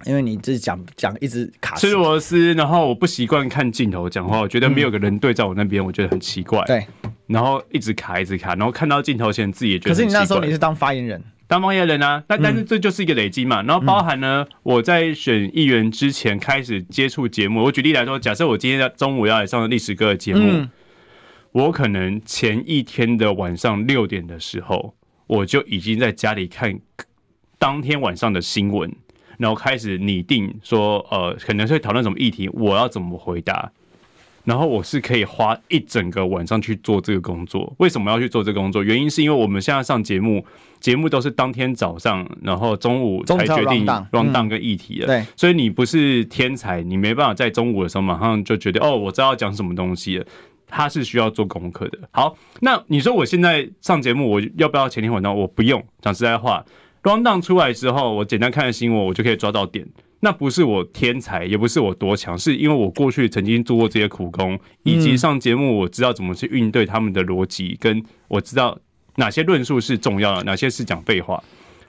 因为你自己讲讲一直卡吃螺丝，然后我不习惯看镜头讲话，我觉得没有个人对在我那边，我觉得很奇怪，对，然后一直卡一直卡，然后看到镜头前自己也觉得，可是你那时候你是当发言人。当发言人啊，那但是这就是一个累积嘛。然后包含呢，我在选议员之前开始接触节目。我举例来说，假设我今天在中午要来上历史哥的节目，我可能前一天的晚上六点的时候，我就已经在家里看当天晚上的新闻，然后开始拟定说，呃，可能会讨论什么议题，我要怎么回答。然后我是可以花一整个晚上去做这个工作。为什么要去做这个工作？原因是因为我们现在上节目，节目都是当天早上，然后中午才决定 rundown 跟议题的。对，所以你不是天才，你没办法在中午的时候马上就决定哦，我知道要讲什么东西了。他是需要做功课的。好，那你说我现在上节目，我要不要前天晚上？我不用。讲实在话，rundown 出来之后，我简单看新闻，我就可以抓到点。那不是我天才，也不是我多强，是因为我过去曾经做过这些苦工，以及上节目，我知道怎么去应对他们的逻辑，跟我知道哪些论述是重要的，哪些是讲废话。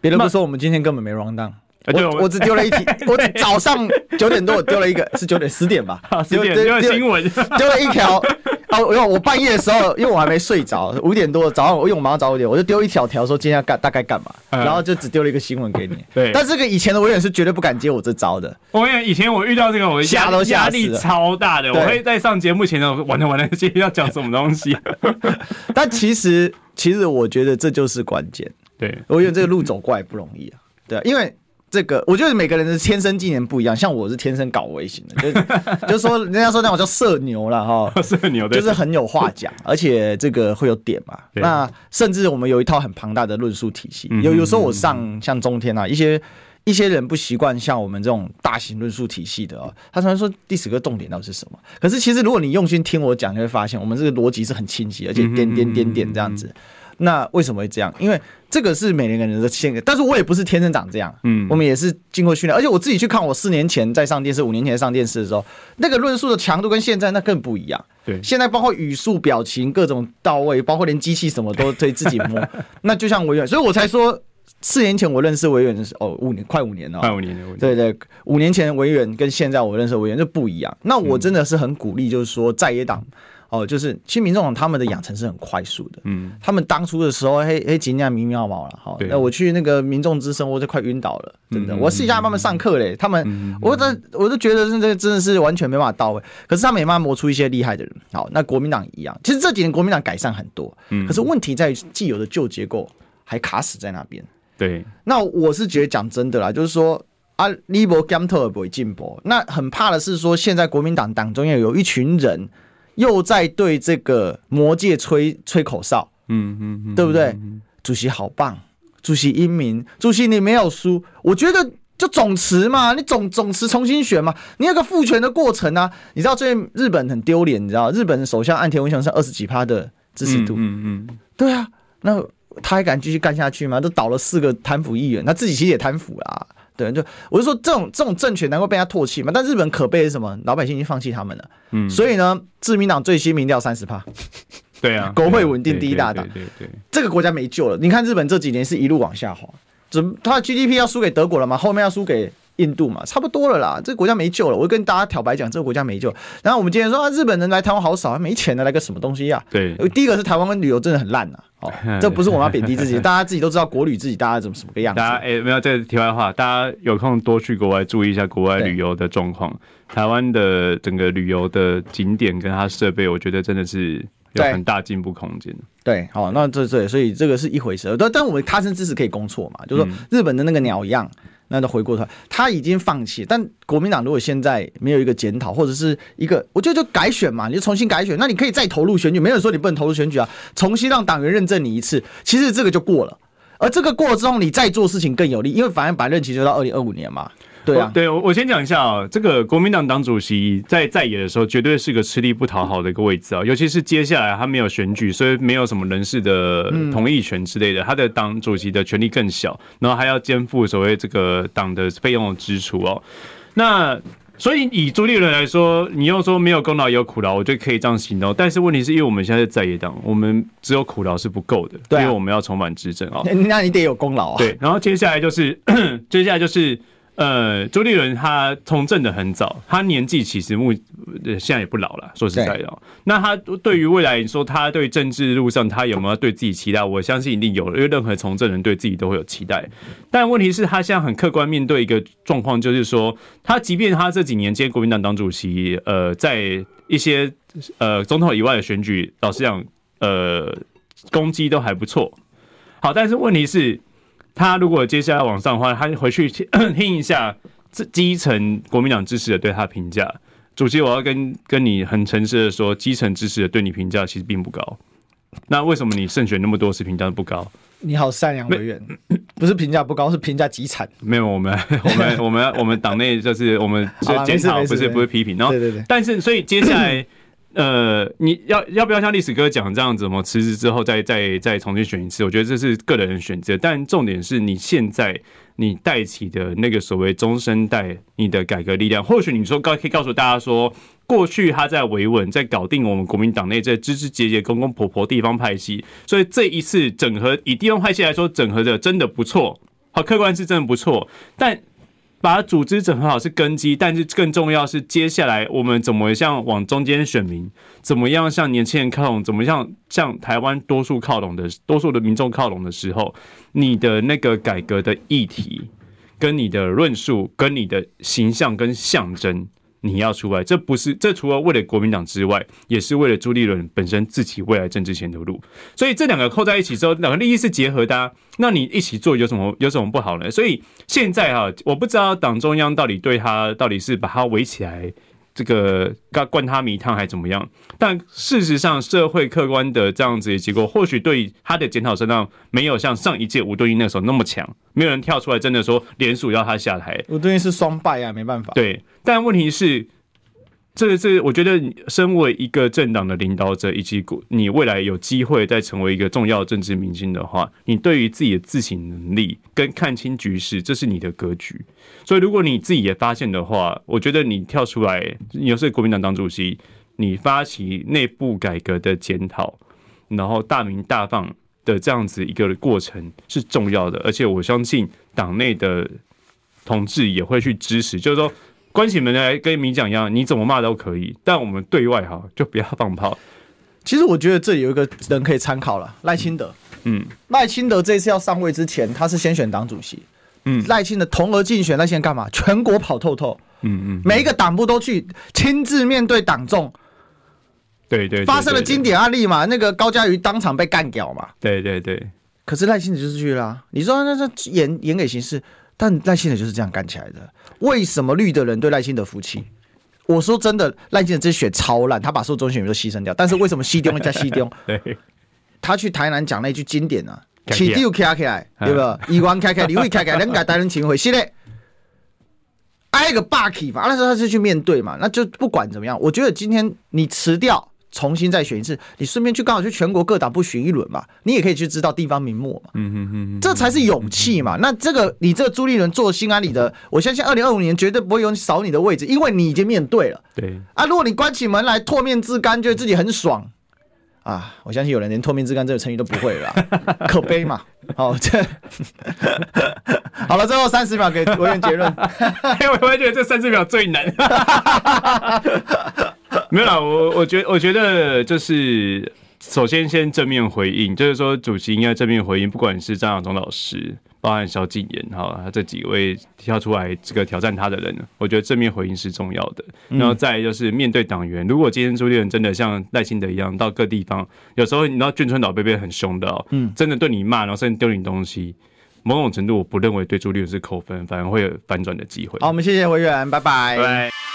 别人不说，我们今天根本没 run down。我我只丢了一题，我早上九点多我丢了一个，是九点十点吧？<laughs> 十点丢了新闻，丢了一条。<laughs> <laughs> 哦，因为我半夜的时候，因为我还没睡着，五点多早上，我因为我马上早五点，我就丢一条条说今天要干大概干嘛，然后就只丢了一个新闻给你。对，但这个以前的我也是绝对不敢接我这招的。我跟你讲，以前我遇到这个，我吓都压力超大的。我会在上节目前呢，完了完了，今天要讲什么东西？<laughs> 但其实，其实我觉得这就是关键。对，我觉得这个路走过来不容易啊。对，因为。这个我觉得每个人的天生技能不一样，像我是天生搞微型的，就 <laughs> 就是说人家说那我叫社牛了哈，社牛就是很有话讲，<laughs> 而且这个会有点嘛。那甚至我们有一套很庞大的论述体系，有有时候我上像中天啊，一些一些人不习惯像我们这种大型论述体系的哦，他常常说第十个重点到底是什么？可是其实如果你用心听我讲，你会发现我们这个逻辑是很清晰，而且点点点点这样子。那为什么会这样？因为这个是每个人的性格，但是我也不是天生长这样，嗯，我们也是经过训练，而且我自己去看我四年前在上电视，五年前上电视的时候，那个论述的强度跟现在那更不一样。对，现在包括语速、表情各种到位，包括连机器什么都可以自己摸。<laughs> 那就像维远，所以我才说四年前我认识维远的时候，哦，五年快五年了，快五年了。对对，五年前维远跟现在我认识维远就不一样。那我真的是很鼓励，就是说在野党。哦，就是其实民众党他们的养成是很快速的，嗯，他们当初的时候，嘿，嘿，尽量迷妙毛了，好，那我去那个民众之声，我就快晕倒了，真的，我试一下他们上课嘞，他们，我这我都觉得这真的是完全没办法到位，可是他们也慢慢磨出一些厉害的人，好，那国民党一样，其实这几年国民党改善很多，嗯，可是问题在于既有的旧结构还卡死在那边，对，那我是觉得讲真的啦，就是说啊，你不减退不会进步，那很怕的是说现在国民党党中央有一群人。又在对这个魔界吹吹口哨，嗯嗯嗯，对不对？主席好棒，主席英明，主席你没有输，我觉得就总辞嘛，你总总辞重新选嘛，你有个复权的过程啊。你知道最近日本很丢脸，你知道日本首相岸田文雄是二十几趴的支持度，嗯嗯，对啊，那他还敢继续干下去吗？都倒了四个贪腐议员，他自己其实也贪腐啦。对，就我就说这种这种政权能够被他唾弃吗？但日本可悲的是什么？老百姓已经放弃他们了。嗯，所以呢，自民党最新民调三十趴，<laughs> 对啊，国会稳定第一大党，对对，这个国家没救了。你看日本这几年是一路往下滑，怎么他的 GDP 要输给德国了吗？后面要输给？印度嘛，差不多了啦，这个国家没救了。我跟大家挑白讲，这个国家没救。然后我们今天说啊，日本人来台湾好少，没钱的来个什么东西呀？对，第一个是台湾跟旅游真的很烂呐。哦，<laughs> 这不是我们要贬低自己，<laughs> 大家自己都知道国旅自己大家怎么什么个样子。大家哎，没有这个题外话，大家有空多去国外注意一下国外旅游的状况。台湾的整个旅游的景点跟它设备，我觉得真的是有很大进步空间。对，好，那这这所以这个是一回事。但但我们他生之时可以攻错嘛，就是说日本的那个鸟样。那就回过头，他已经放弃。但国民党如果现在没有一个检讨，或者是一个，我觉得就改选嘛，你就重新改选，那你可以再投入选举，没有说你不能投入选举啊，重新让党员认证你一次，其实这个就过了。而这个过了之后，你再做事情更有利，因为反正把任期就到二零二五年嘛。对啊，对，我我先讲一下啊、喔，这个国民党党主席在在野的时候，绝对是个吃力不讨好的一个位置啊，尤其是接下来他没有选举，所以没有什么人事的同意权之类的，他的党主席的权力更小，然后还要肩负所谓这个党的费用的支出哦。那所以以朱立伦来说，你要说没有功劳也有苦劳，我觉得可以这样形容。但是问题是因为我们现在是在野党，我们只有苦劳是不够的，因为我们要重返执政啊。那你得有功劳啊。对，然后接下来就是 <coughs> 接下来就是。呃，朱立伦他从政的很早，他年纪其实目现在也不老了。说实在的，那他对于未来你说他对政治路上他有没有对自己期待？我相信一定有，因为任何从政人对自己都会有期待。但问题是，他现在很客观面对一个状况，就是说，他即便他这几年接国民党党主席，呃，在一些呃总统以外的选举，老实讲，呃，攻击都还不错。好，但是问题是。他如果接下来往上的话，他回去 <coughs> 听一下这基层国民党支持的对他评价。主席，我要跟跟你很诚实的说，基层支持的对你评价其实并不高。那为什么你胜选那么多次评价不高？你好善良委员，<coughs> 不是评价不高，是评价极惨。没有，我们我们我们我们党内就是我们检讨，不是不是批评。然后，对对对，但是所以接下来。呃，你要要不要像历史哥讲这样子，怎么辞职之后再再再重新选一次？我觉得这是个人选择，但重点是你现在你带起的那个所谓中生代，你的改革力量，或许你说告可以告诉大家说，过去他在维稳，在搞定我们国民党内这枝枝节节、公公婆婆地方派系，所以这一次整合以地方派系来说，整合的真的不错，好，客观是真的不错，但。把组织整合好是根基，但是更重要是接下来我们怎么样往中间选民，怎么样向年轻人靠拢，怎么样向台湾多数靠拢的多数的民众靠拢的时候，你的那个改革的议题，跟你的论述，跟你的形象跟象征。你要出来，这不是这除了为了国民党之外，也是为了朱立伦本身自己未来政治前途路。所以这两个扣在一起之后，两个利益是结合的。那你一起做有什么有什么不好呢？所以现在哈，我不知道党中央到底对他到底是把他围起来。这个灌灌他迷汤还怎么样？但事实上，社会客观的这样子的结果，或许对他的检讨声浪没有像上一届吴敦义那时候那么强，没有人跳出来真的说联署要他下台。吴敦义是双败啊，没办法。对，但问题是。这个是我觉得，身为一个政党的领导者，以及你未来有机会再成为一个重要政治明星的话，你对于自己的自省能力跟看清局势，这是你的格局。所以，如果你自己也发现的话，我觉得你跳出来，你又是国民党党主席，你发起内部改革的检讨，然后大明大放的这样子一个过程是重要的，而且我相信党内的同志也会去支持，就是说。关起门来跟民讲一样，你怎么骂都可以，但我们对外哈就不要放炮。其实我觉得这里有一个人可以参考了，赖清德。嗯，赖清德这次要上位之前，他是先选党主席。嗯，赖清德同额竞选，那现在干嘛？全国跑透透。嗯嗯，每一个党部都去亲自面对党众。对对，发生了经典案例嘛，那个高嘉瑜当场被干掉嘛。对对对。可是赖清德就是去了啊，你说那是演演给形式。但赖清德就是这样干起来的。为什么绿的人对赖清德服气？我说真的，赖清德这血超烂，他把所有中选民都牺牲掉。但是为什么西丢加西丢？<laughs> 他去台南讲那句经典啊，起丢开起来，对吧？一关开开，<laughs> 你会开开，两个台人情回，现在挨个霸气嘛。那时候他是去面对嘛，那就不管怎么样，我觉得今天你辞掉。重新再选一次，你顺便去刚好去全国各党部巡一轮嘛，你也可以去知道地方名目嘛，嗯哼哼，这才是勇气嘛。那这个你这个朱立伦做心安理得，我相信二零二五年绝对不会有扫你的位置，因为你已经面对了。对啊，如果你关起门来唾面自干，觉得自己很爽啊，我相信有人连唾面自干这个成语都不会了，<laughs> 可悲嘛。好，这 <laughs> 好了，最后三十秒给委员结论，<laughs> 我我觉得这三十秒最难。<laughs> 没有啦，我我觉我觉得就是首先先正面回应，就是说主席应该正面回应，不管是张亚中老师，包含萧敬言，哈，他这几位跳出来这个挑战他的人，我觉得正面回应是重要的。然后再就是面对党员，如果今天朱立伦真的像赖清德一样到各地方，有时候你知道眷村老贝贝很凶的哦，嗯，真的对你骂，然后甚至丢你东西。某种程度我不认为对朱立伦是扣分，反而会有反转的机会。好，我们谢谢委员，拜拜。拜拜。